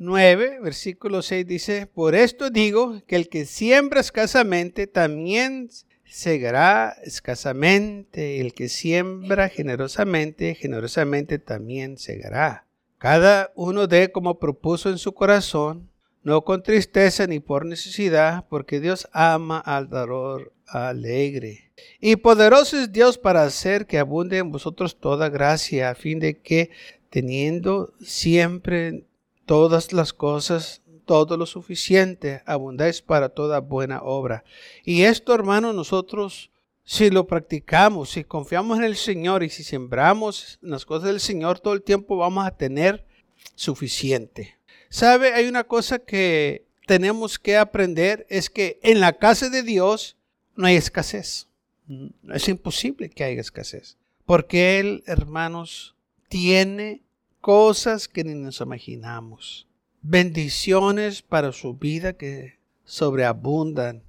9, versículo 6 dice, por esto digo que el que siembra escasamente también segará escasamente, el que siembra generosamente, generosamente también segará. Cada uno dé como propuso en su corazón, no con tristeza ni por necesidad, porque Dios ama al dador alegre. Y poderoso es Dios para hacer que abunde en vosotros toda gracia, a fin de que, teniendo siempre todas las cosas, todo lo suficiente, abundáis para toda buena obra. Y esto, hermano, nosotros, si lo practicamos, si confiamos en el Señor y si sembramos las cosas del Señor, todo el tiempo vamos a tener suficiente. ¿Sabe? Hay una cosa que tenemos que aprender, es que en la casa de Dios no hay escasez. Es imposible que haya escasez. Porque Él, hermanos, tiene cosas que ni nos imaginamos. Bendiciones para su vida que sobreabundan.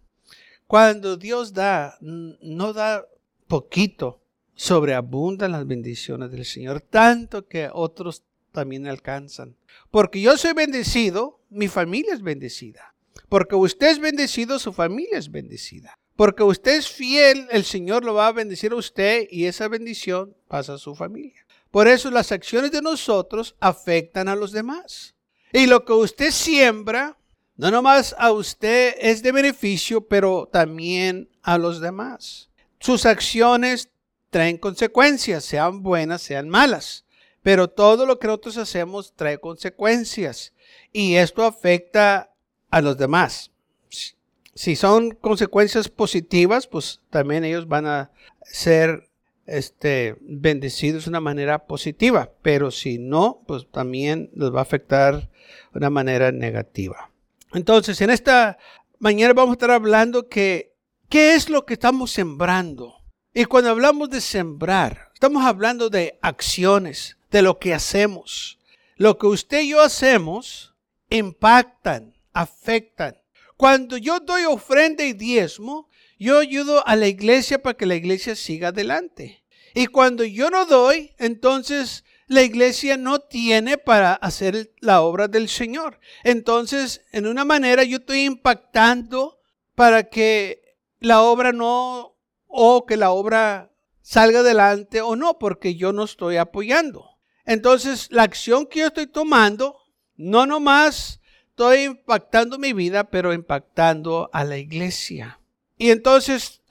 Cuando Dios da, no da poquito, sobreabundan las bendiciones del Señor, tanto que otros también alcanzan. Porque yo soy bendecido, mi familia es bendecida. Porque usted es bendecido, su familia es bendecida. Porque usted es fiel, el Señor lo va a bendecir a usted y esa bendición pasa a su familia. Por eso las acciones de nosotros afectan a los demás. Y lo que usted siembra, no nomás a usted es de beneficio, pero también a los demás. Sus acciones traen consecuencias, sean buenas, sean malas. Pero todo lo que nosotros hacemos trae consecuencias. Y esto afecta a los demás. Si son consecuencias positivas, pues también ellos van a ser este, bendecidos de una manera positiva, pero si no, pues también les va a afectar de una manera negativa. Entonces, en esta mañana vamos a estar hablando que, ¿qué es lo que estamos sembrando? Y cuando hablamos de sembrar, estamos hablando de acciones, de lo que hacemos. Lo que usted y yo hacemos impactan, afectan. Cuando yo doy ofrenda y diezmo, yo ayudo a la iglesia para que la iglesia siga adelante. Y cuando yo no doy, entonces la iglesia no tiene para hacer la obra del Señor. Entonces, en una manera, yo estoy impactando para que la obra no, o que la obra salga adelante o no, porque yo no estoy apoyando. Entonces, la acción que yo estoy tomando, no nomás estoy impactando mi vida, pero impactando a la iglesia. Y entonces,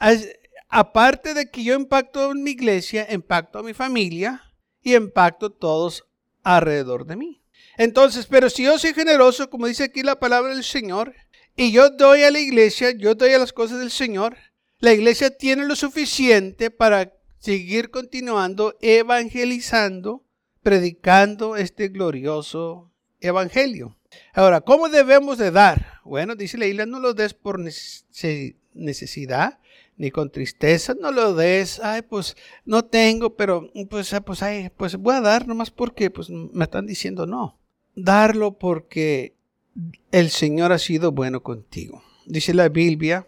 aparte de que yo impacto en mi iglesia, impacto a mi familia y impacto todos alrededor de mí. Entonces, pero si yo soy generoso, como dice aquí la palabra del Señor, y yo doy a la iglesia, yo doy a las cosas del Señor, la iglesia tiene lo suficiente para seguir continuando evangelizando, predicando este glorioso evangelio. Ahora, ¿cómo debemos de dar? Bueno, dice la isla, no lo des por necesidad, ni con tristeza, no lo des, ay, pues no tengo, pero pues, ah, pues, ay, pues voy a dar nomás porque pues me están diciendo no. Darlo porque el Señor ha sido bueno contigo. Dice la Biblia,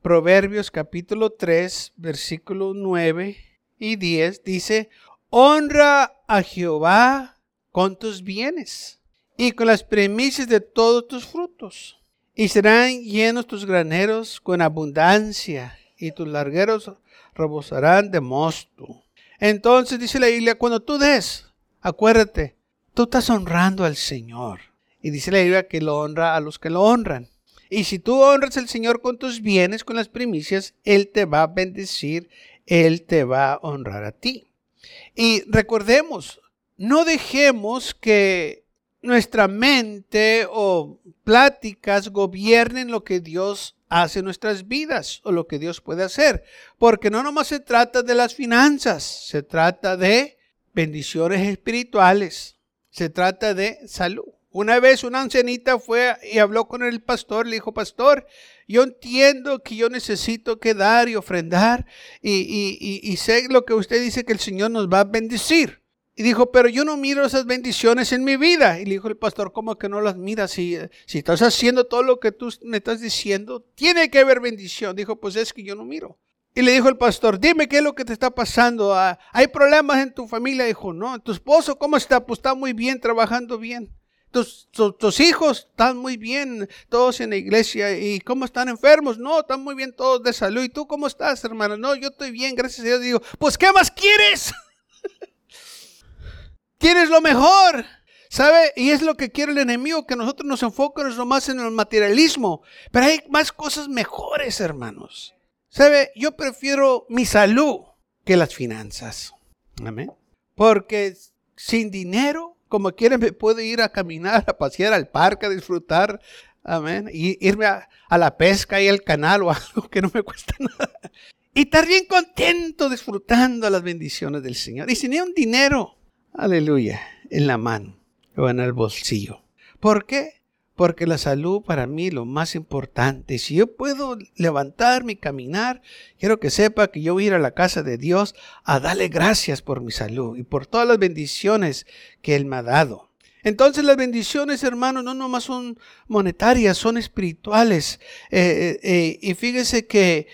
Proverbios capítulo 3, versículo 9 y 10, dice, honra a Jehová con tus bienes y con las premisas de todos tus frutos y serán llenos tus graneros con abundancia, y tus largueros rebosarán de mosto. Entonces dice la Biblia, cuando tú des, acuérdate, tú estás honrando al Señor. Y dice la Biblia que lo honra a los que lo honran. Y si tú honras al Señor con tus bienes, con las primicias, Él te va a bendecir, Él te va a honrar a ti. Y recordemos, no dejemos que nuestra mente o pláticas gobiernen lo que Dios hace en nuestras vidas o lo que Dios puede hacer. Porque no nomás se trata de las finanzas, se trata de bendiciones espirituales, se trata de salud. Una vez una ancianita fue y habló con el pastor, le dijo, pastor, yo entiendo que yo necesito que dar y ofrendar y, sé lo que usted dice que el Señor nos va a bendecir. Y dijo, pero yo no miro esas bendiciones en mi vida. Y le dijo el pastor, ¿cómo que no las miras? Si, si estás haciendo todo lo que tú me estás diciendo, tiene que haber bendición. Dijo, pues es que yo no miro. Y le dijo el pastor, dime qué es lo que te está pasando. Ah, ¿Hay problemas en tu familia? Dijo, no. ¿Tu esposo cómo está? Pues está muy bien, trabajando bien. Tus, tus, hijos están muy bien, todos en la iglesia. ¿Y cómo están enfermos? No, están muy bien todos de salud. ¿Y tú cómo estás, hermano? No, yo estoy bien, gracias a Dios. Digo, pues ¿qué más quieres? Tienes lo mejor. ¿Sabe? Y es lo que quiere el enemigo, que nosotros nos enfoquemos más en el materialismo. Pero hay más cosas mejores, hermanos. ¿Sabe? Yo prefiero mi salud que las finanzas. Amén. Porque sin dinero, como quieren, me puedo ir a caminar, a pasear al parque, a disfrutar. Amén. Y irme a, a la pesca y al canal o algo que no me cuesta nada. Y estar bien contento disfrutando las bendiciones del Señor. Y sin un dinero aleluya, en la mano o en el bolsillo. ¿Por qué? Porque la salud para mí es lo más importante. Si yo puedo levantarme y caminar, quiero que sepa que yo voy a ir a la casa de Dios a darle gracias por mi salud y por todas las bendiciones que Él me ha dado. Entonces las bendiciones, hermanos, no nomás son monetarias, son espirituales. Eh, eh, eh, y fíjese que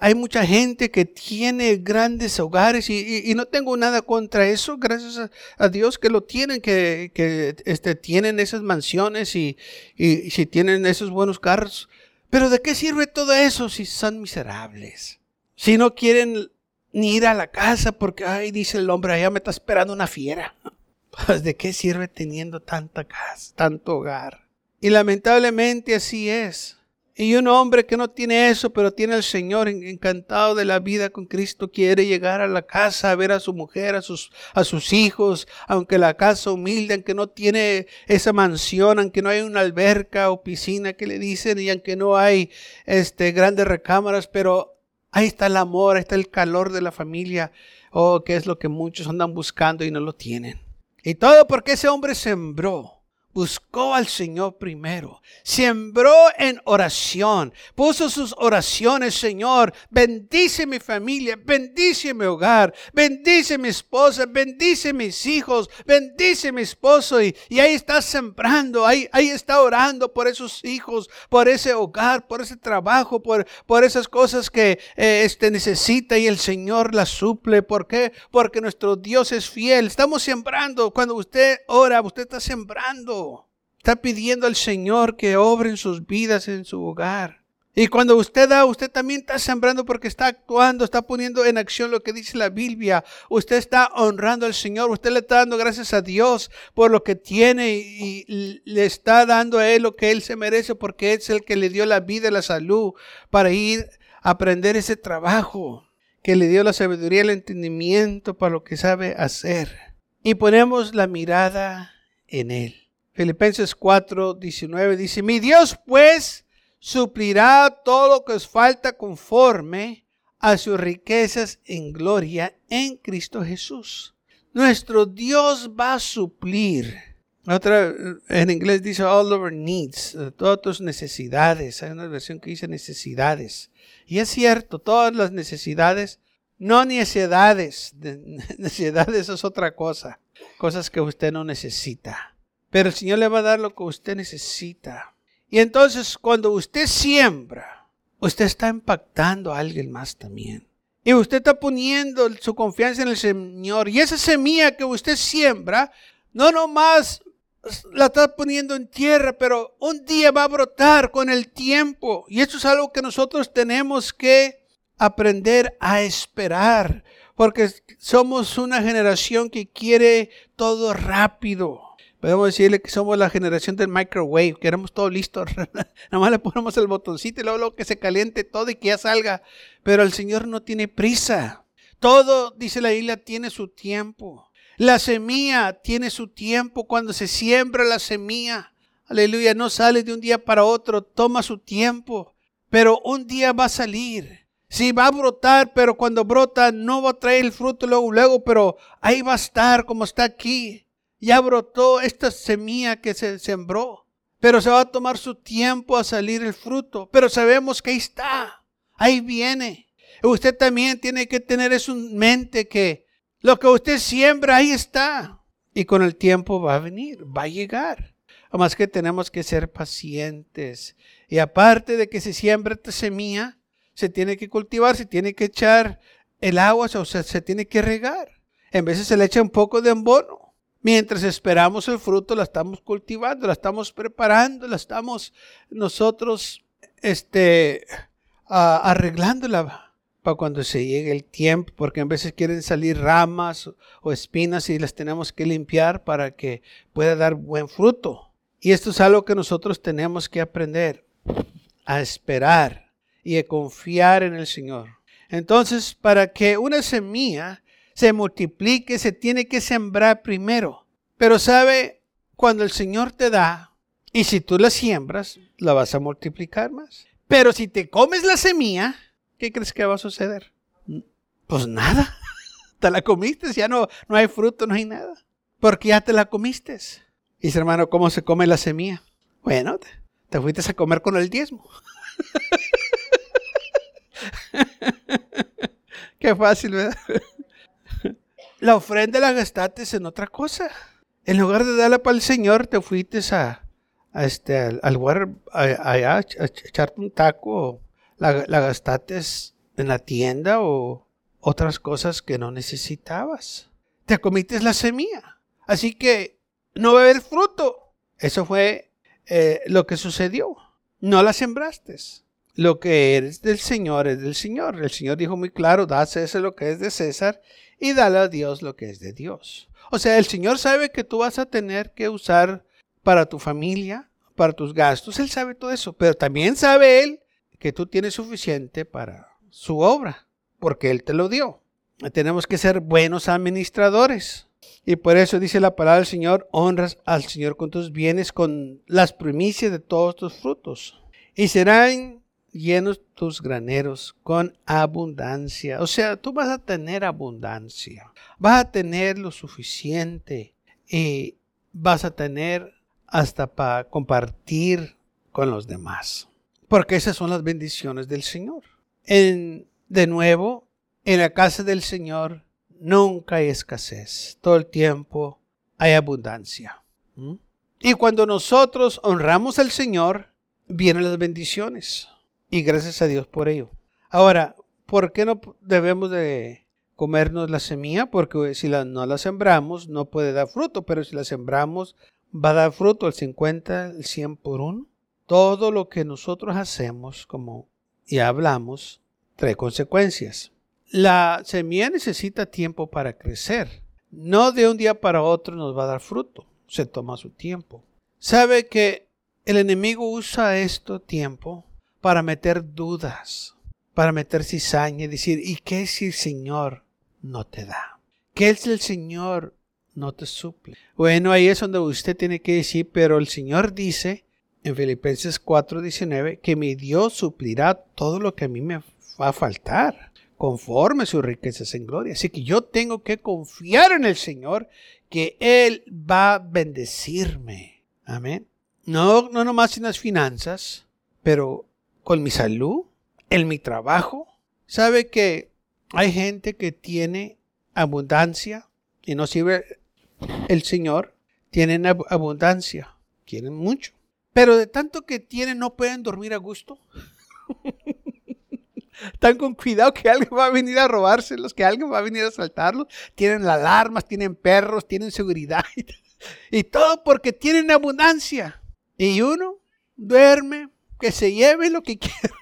hay mucha gente que tiene grandes hogares y, no tengo nada contra eso, gracias a, Dios que lo tienen, que, que este, tienen esas mansiones y, y si tienen esos buenos carros. Pero ¿de qué sirve todo eso si son miserables? Si no quieren ni ir a la casa porque, ay, dice el hombre, allá me está esperando una fiera. Pues, ¿de qué sirve teniendo tanta casa, tanto hogar? Y lamentablemente así es. Y un hombre que no tiene eso, pero tiene al Señor encantado de la vida con Cristo, quiere llegar a la casa a ver a su mujer, a sus, a sus hijos, aunque la casa humilde, aunque no tiene esa mansión, aunque no hay una alberca o piscina que le dicen, y aunque no hay este, grandes recámaras, pero ahí está el amor, ahí está el calor de la familia, oh, que es lo que muchos andan buscando y no lo tienen. Y todo porque ese hombre sembró buscó al Señor primero, sembró en oración, puso sus oraciones, Señor, bendice mi familia, bendice mi hogar, bendice mi esposa, bendice mis hijos, bendice mi esposo y, ahí está sembrando, ahí, ahí está orando por esos hijos, por ese hogar, por ese trabajo, por, por esas cosas que eh, este, necesita y el Señor las suple. ¿Por qué? Porque nuestro Dios es fiel. Estamos sembrando. Cuando usted ora, usted está sembrando. Está pidiendo al Señor que obre en sus vidas, en su hogar. Y cuando usted da, usted también está sembrando porque está actuando, está poniendo en acción lo que dice la Biblia. Usted está honrando al Señor, usted le está dando gracias a Dios por lo que tiene y, le está dando a Él lo que Él se merece porque es el que le dio la vida y la salud para ir a aprender ese trabajo, que le dio la sabiduría y el entendimiento para lo que sabe hacer. Y ponemos la mirada en Él. Filipenses 4, 19 dice, mi Dios pues suplirá todo lo que os falta conforme a sus riquezas en gloria en Cristo Jesús. Nuestro Dios va a suplir. Otra, en inglés dice all our needs, todas tus necesidades. Hay una versión que dice necesidades. Y es cierto, todas las necesidades, no necesidades. Necesidades es otra cosa. Cosas que usted no necesita. Pero el Señor le va a dar lo que usted necesita. Y entonces cuando usted siembra, usted está impactando a alguien más también. Y usted está poniendo su confianza en el Señor. Y esa semilla que usted siembra, no nomás la está poniendo en tierra, pero un día va a brotar con el tiempo. Y eso es algo que nosotros tenemos que aprender a esperar. Porque somos una generación que quiere todo rápido. Podemos decirle que somos la generación del microwave, queremos todo listo. Nada más le ponemos el botoncito y luego, luego que se caliente todo y que ya salga. Pero el Señor no tiene prisa. Todo, dice la Biblia, tiene su tiempo. La semilla tiene su tiempo cuando se siembra la semilla. Aleluya, no sale de un día para otro, toma su tiempo. Pero un día va a salir. Sí, va a brotar, pero cuando brota no va a traer el fruto luego, luego, pero ahí va a estar como está aquí. Ya brotó esta semilla que se sembró, pero se va a tomar su tiempo a salir el fruto, pero sabemos que ahí está, ahí viene. Usted también tiene que tener en mente que lo que usted siembra ahí está y con el tiempo va a venir, va a llegar. Además que tenemos que ser pacientes. Y aparte de que se siembra esta semilla, se tiene que cultivar, se tiene que echar el agua, o sea, se tiene que regar. En veces se le echa un poco de embono. Mientras esperamos el fruto, la estamos cultivando, la estamos preparando, la estamos nosotros este, arreglándola para cuando se llegue el tiempo, porque a veces quieren salir ramas o espinas y las tenemos que limpiar para que pueda dar buen fruto. Y esto es algo que nosotros tenemos que aprender a esperar y a confiar en el Señor. Entonces, para que una semilla se multiplique, se tiene que sembrar primero. Pero sabe, cuando el Señor te da, y si tú la siembras, la vas a multiplicar más. Pero si te comes la semilla, ¿qué crees que va a suceder? Pues nada. Te la comiste, ya no, no hay fruto, no hay nada. Porque ya te la comiste. Dice hermano, ¿cómo se come la semilla? Bueno, te, te fuiste a comer con el diezmo. Qué fácil, ¿verdad? La ofrenda la gastaste en otra cosa. En lugar de darla para el Señor, te fuiste a, este, al, lugar allá a, echarte un taco la, la gastaste en la tienda o otras cosas que no necesitabas. Te comiste la semilla. Así que no va a haber fruto. Eso fue eh, lo que sucedió. No la sembraste. Lo que eres del Señor es del Señor. El Señor dijo muy claro, da a César lo que es de César y dale a Dios lo que es de Dios. O sea, el Señor sabe que tú vas a tener que usar para tu familia, para tus gastos. Él sabe todo eso, pero también sabe Él que tú tienes suficiente para su obra, porque Él te lo dio. Tenemos que ser buenos administradores. Y por eso dice la palabra del Señor, honras al Señor con tus bienes, con las primicias de todos tus frutos. Y serán llenos tus graneros con abundancia. O sea, tú vas a tener abundancia. Vas a tener lo suficiente y vas a tener hasta para compartir con los demás. Porque esas son las bendiciones del Señor. En, de nuevo, en la casa del Señor nunca hay escasez. Todo el tiempo hay abundancia. Y cuando nosotros honramos al Señor, vienen las bendiciones. Y gracias a Dios por ello. Ahora, ¿por qué no debemos de comernos la semilla? Porque si la, no la sembramos, no puede dar fruto. Pero si la sembramos, va a dar fruto el 50, el 100 por uno. Todo lo que nosotros hacemos, como ya hablamos, trae consecuencias. La semilla necesita tiempo para crecer. No de un día para otro nos va a dar fruto. Se toma su tiempo. Sabe que el enemigo usa este tiempo para meter dudas, para meter cizaña y decir, ¿y qué si el Señor no te da? ¿Qué si el Señor no te suple? Bueno, ahí es donde usted tiene que decir, pero el Señor dice en Filipenses 4:19 que mi Dios suplirá todo lo que a mí me va a faltar conforme sus riquezas en gloria. Así que yo tengo que confiar en el Señor que Él va a bendecirme. Amén. No, no nomás en las finanzas, pero con mi salud, en mi trabajo. ¿Sabe que hay gente que tiene abundancia y no sirve el Señor? Tienen abundancia, quieren mucho. Pero de tanto que tienen no pueden dormir a gusto. Están con cuidado que alguien va a venir a robárselos, que alguien va a venir a asaltarlos. Tienen alarmas, tienen perros, tienen seguridad. Y todo porque tienen abundancia. Y uno duerme, que se lleve lo que quiera.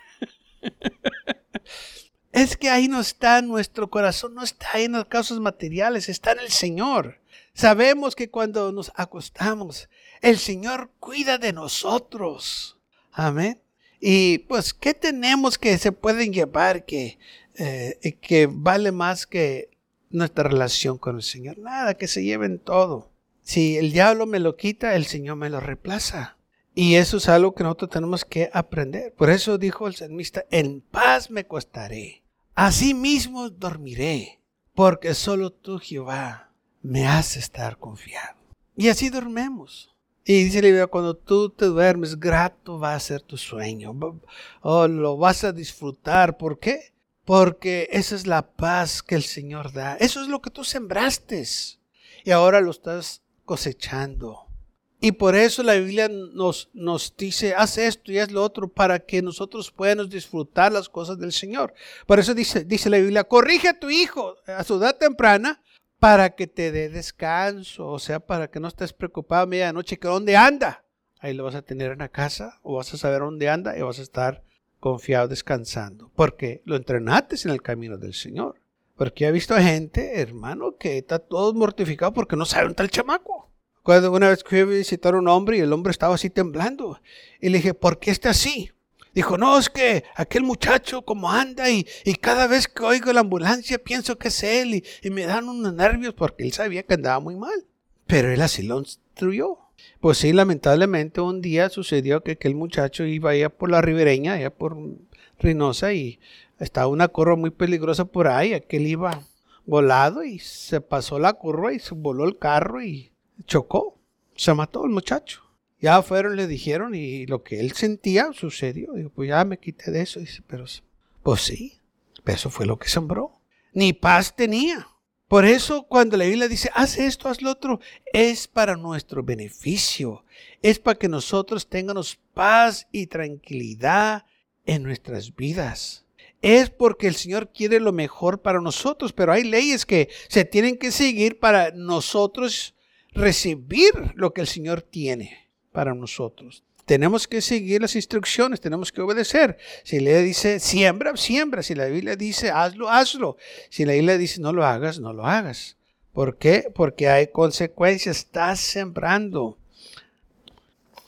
Es que ahí no está nuestro corazón, no está ahí en los casos materiales, está en el Señor. Sabemos que cuando nos acostamos, el Señor cuida de nosotros. Amén. Y pues, ¿qué tenemos que se pueden llevar que, eh, que vale más que nuestra relación con el Señor? Nada, que se lleven todo. Si el diablo me lo quita, el Señor me lo reemplaza. Y eso es algo que nosotros tenemos que aprender. Por eso dijo el salmista, en paz me costaré, así mismo dormiré, porque solo tú, Jehová, me hace estar confiado. Y así dormemos. Y dice la Biblia, cuando tú te duermes, grato va a ser tu sueño. Oh, lo vas a disfrutar. ¿Por qué? Porque esa es la paz que el Señor da. Eso es lo que tú sembraste. Y ahora lo estás cosechando. Y por eso la Biblia nos, nos dice, haz esto y haz lo otro para que nosotros podamos disfrutar las cosas del Señor. Por eso dice, dice la Biblia, corrige a tu hijo a su edad temprana para que te dé descanso, o sea, para que no estés preocupado a medianoche que dónde anda. Ahí lo vas a tener en la casa o vas a saber dónde anda y vas a estar confiado descansando, porque lo entrenaste en el camino del Señor. Porque he visto a gente, hermano, que está todo mortificado porque no sabe dónde está el chamaco. Cuando una vez fui a visitar a un hombre y el hombre estaba así temblando. Y le dije, ¿por qué está así? Dijo, no, es que aquel muchacho como anda y, cada vez que oigo la ambulancia pienso que es él y, me dan unos nervios porque él sabía que andaba muy mal. Pero él así lo instruyó. Pues sí, lamentablemente un día sucedió que aquel muchacho iba allá por la ribereña, allá por Reynosa y estaba una curva muy peligrosa por ahí. Aquel iba volado y se pasó la curva y se voló el carro y chocó. Se mató el muchacho. Ya fueron, le dijeron y lo que él sentía sucedió. Digo, pues ya me quité de eso. Dice, pero pues sí, eso fue lo que sembró. Ni paz tenía. Por eso cuando la Biblia dice, haz esto, haz lo otro, es para nuestro beneficio. Es para que nosotros tengamos paz y tranquilidad en nuestras vidas. Es porque el Señor quiere lo mejor para nosotros, pero hay leyes que se tienen que seguir para nosotros recibir lo que el Señor tiene para nosotros. Tenemos que seguir las instrucciones, tenemos que obedecer. Si Biblia dice siembra, siembra. Si la Biblia dice hazlo, hazlo. Si la Biblia dice no lo hagas, no lo hagas. ¿Por qué? Porque hay consecuencias. Estás sembrando.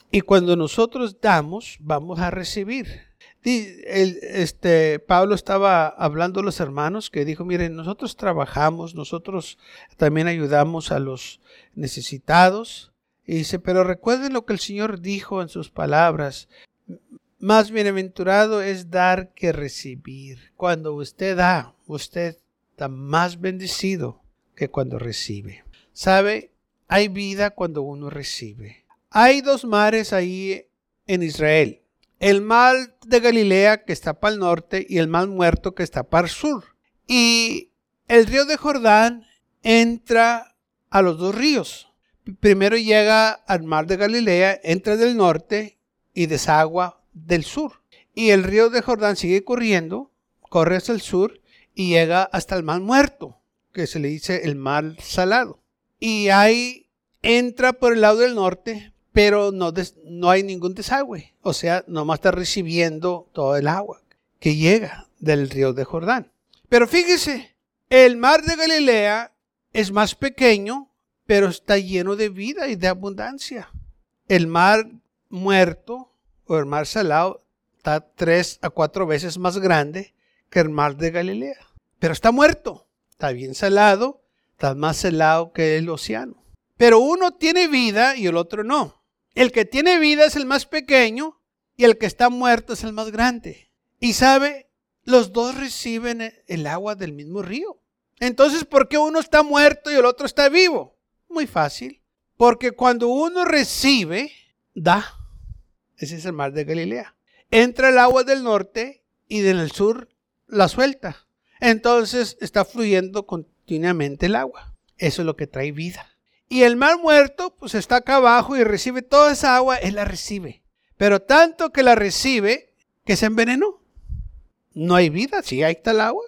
Y cuando nosotros damos, vamos a recibir. Este, Pablo estaba hablando a los hermanos que dijo, miren, nosotros trabajamos, nosotros también ayudamos a los necesitados, y dice, pero recuerden lo que el Señor dijo en sus palabras. Más bienaventurado es dar que recibir. Cuando usted da, usted está más bendecido que cuando recibe. ¿Sabe? Hay vida cuando uno recibe. Hay dos mares ahí en Israel. El mar de Galilea que está para el norte y el mar muerto que está para el sur. Y el río de Jordán entra a los dos ríos primero llega al mar de Galilea, entra del norte y desagua del sur. Y el río de Jordán sigue corriendo, corre hacia el sur y llega hasta el mar muerto, que se le dice el mar salado. Y ahí entra por el lado del norte, pero no, hay ningún desagüe. O sea, nomás está recibiendo todo el agua que llega del río de Jordán. Pero fíjese, el mar de Galilea es más pequeño pero está lleno de vida y de abundancia. El mar muerto o el mar salado está tres a cuatro veces más grande que el mar de Galilea. Pero está muerto, está bien salado, está más salado que el océano. Pero uno tiene vida y el otro no. El que tiene vida es el más pequeño y el que está muerto es el más grande. Y sabe, los dos reciben el agua del mismo río. Entonces, ¿por qué uno está muerto y el otro está vivo? Muy fácil. Porque cuando uno recibe, da. Ese es el mar de Galilea. Entra el agua del norte y del sur la suelta. Entonces está fluyendo continuamente el agua. Eso es lo que trae vida. Y el mar muerto, pues está acá abajo y recibe toda esa agua, él la recibe. Pero tanto que la recibe, que se envenenó. No hay vida, sí, ahí está el agua,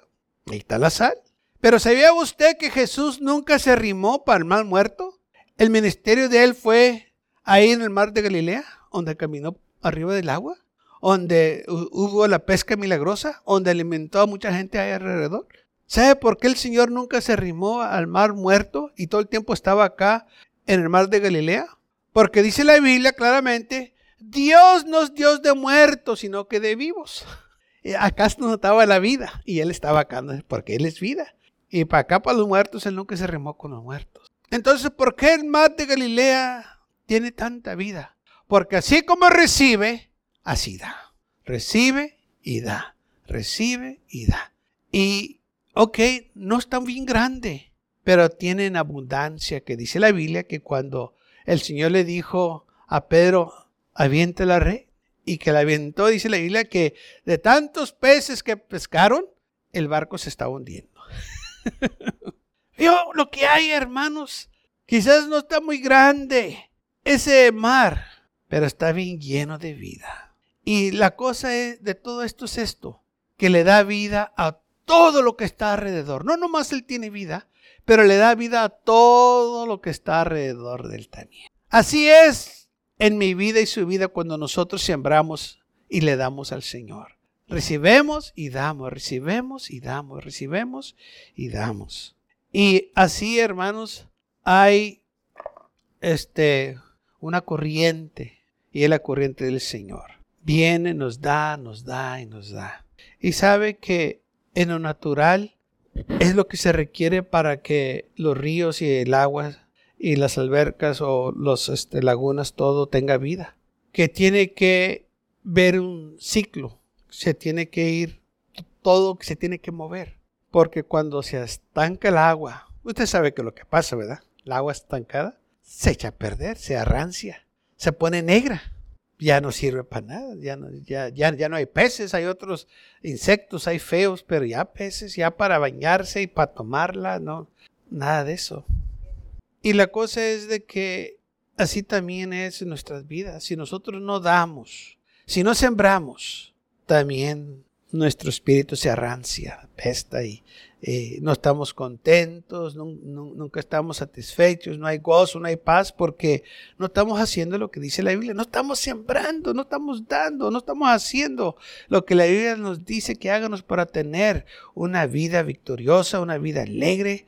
ahí está la sal. Pero ¿sabía usted que Jesús nunca se arrimó para el mal muerto? El ministerio de él fue ahí en el mar de Galilea, donde caminó arriba del agua, donde hubo la pesca milagrosa, donde alimentó a mucha gente ahí alrededor. ¿Sabe por qué el Señor nunca se arrimó al mar muerto y todo el tiempo estaba acá en el mar de Galilea? Porque dice la Biblia claramente, Dios no es Dios de muertos, sino que de vivos. Acá se notaba la vida y Él estaba acá porque Él es vida. Y para acá, para los muertos, él nunca se remó con los muertos. Entonces, ¿por qué el mar de Galilea tiene tanta vida? Porque así como recibe, así da. Recibe y da. Recibe y da. Y, ok, no es tan bien grande, pero tienen abundancia, que dice la Biblia que cuando el Señor le dijo a Pedro, aviente la red. Y que la avientó, dice la Biblia, que de tantos peces que pescaron, el barco se estaba hundiendo. Yo, lo que hay, hermanos, quizás no está muy grande ese mar, pero está bien lleno de vida. Y la cosa de todo esto es esto, que le da vida a todo lo que está alrededor. No nomás él tiene vida, pero le da vida a todo lo que está alrededor de él también. Así es en mi vida y su vida cuando nosotros sembramos y le damos al Señor. Recibemos y damos, recibemos y damos, recibemos y damos. Y así, hermanos, hay este una corriente y es la corriente del Señor. Viene, nos da, nos da y nos da. Y sabe que en lo natural es lo que se requiere para que los ríos y el agua y las albercas o las este, lagunas todo tenga vida. Que tiene que ver un ciclo, se tiene que ir, todo se tiene que mover. Porque cuando se estanca el agua, usted sabe que lo que pasa, ¿verdad? El agua estancada se echa a perder, se arrancia, se pone negra ya no sirve para nada, ya no, ya, ya, ya no hay peces, hay otros insectos, hay feos, pero ya peces, ya para bañarse y para tomarla, no, nada de eso. Y la cosa es de que así también es en nuestras vidas. Si nosotros no damos, si no sembramos, también nuestro espíritu se arrancia, pesta y eh, no estamos contentos, nunca estamos satisfechos, no hay gozo, no hay paz porque no estamos haciendo lo que dice la Biblia, no estamos sembrando, no estamos dando, no estamos haciendo lo que la Biblia nos dice que háganos para tener una vida victoriosa, una vida alegre.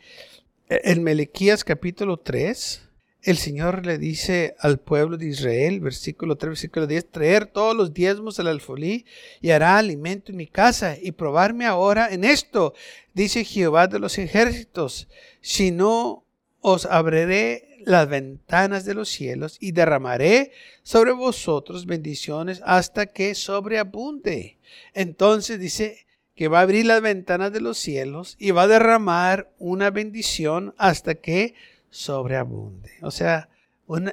E, en Melequías capítulo 3, el Señor le dice al pueblo de Israel, versículo 3, versículo 10, traer todos los diezmos al alfolí y hará alimento en mi casa y probarme ahora en esto, dice Jehová de los ejércitos, si no os abriré las ventanas de los cielos y derramaré sobre vosotros bendiciones hasta que sobreabunde. Entonces dice que va a abrir las ventanas de los cielos y va a derramar una bendición hasta que sobreabunde. O sea,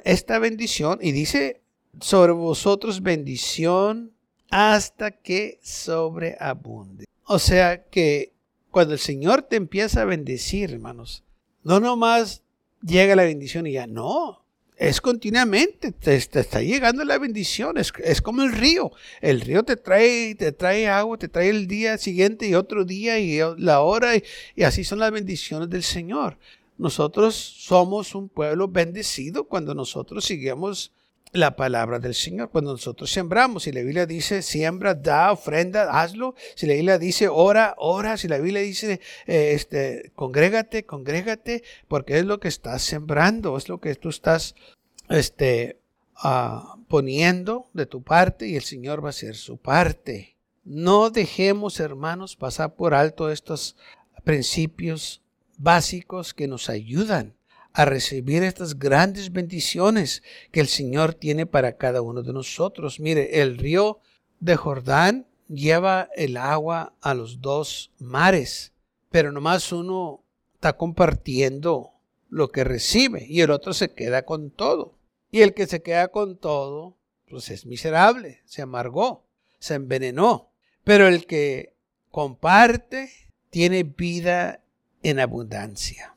esta bendición, y dice sobre vosotros bendición hasta que sobreabunde. O sea que cuando el Señor te empieza a bendecir, hermanos, no nomás llega la bendición y ya no. Es continuamente, te, está llegando la bendición, es, es, como el río. El río te trae, te trae agua, te trae el día siguiente y otro día y la hora, y así son las bendiciones del Señor. Nosotros somos un pueblo bendecido cuando nosotros seguimos la palabra del Señor. Cuando nosotros sembramos, si la Biblia dice siembra, da, ofrenda, hazlo. Si la Biblia dice ora, ora. Si la Biblia dice eh, este, congrégate, congrégate, porque es lo que estás sembrando, es lo que tú estás este, ah, poniendo de tu parte y el Señor va a hacer su parte. No dejemos, hermanos, pasar por alto estos principios básicos que nos ayudan a recibir estas grandes bendiciones que el Señor tiene para cada uno de nosotros. Mire, el río de Jordán lleva el agua a los dos mares, pero nomás uno está compartiendo lo que recibe y el otro se queda con todo. Y el que se queda con todo, pues es miserable, se amargó, se envenenó. Pero el que comparte tiene vida en abundancia.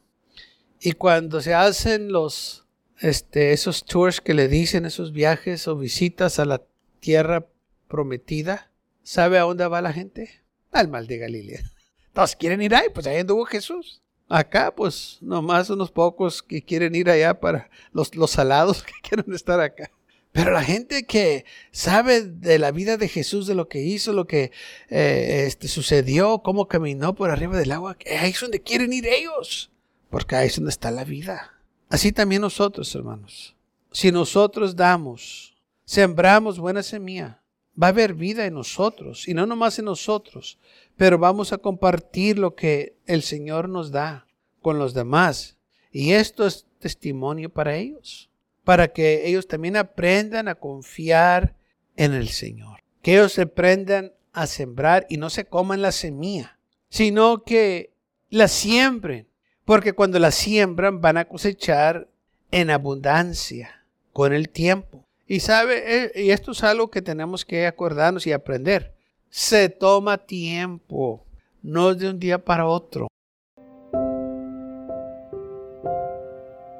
Y cuando se hacen los, este, esos tours que le dicen, esos viajes o visitas a la tierra prometida, ¿sabe a dónde va la gente? Al mal de Galilea. Todos quieren ir ahí, pues ahí anduvo Jesús. Acá, pues, nomás unos pocos que quieren ir allá para los, los salados que quieren estar acá. Pero la gente que sabe de la vida de Jesús, de lo que hizo, lo que eh, este, sucedió, cómo caminó por arriba del agua, ahí es donde quieren ir ellos, porque ahí es donde está la vida. Así también nosotros, hermanos. Si nosotros damos, sembramos buena semilla, va a haber vida en nosotros, y no nomás en nosotros, pero vamos a compartir lo que el Señor nos da con los demás. Y esto es testimonio para ellos para que ellos también aprendan a confiar en el Señor. Que ellos aprendan a sembrar y no se coman la semilla, sino que la siembren, porque cuando la siembran van a cosechar en abundancia. con el tiempo. Y sabe, eh, y esto es algo que tenemos que acordarnos y aprender. Se toma tiempo, no de un día para otro.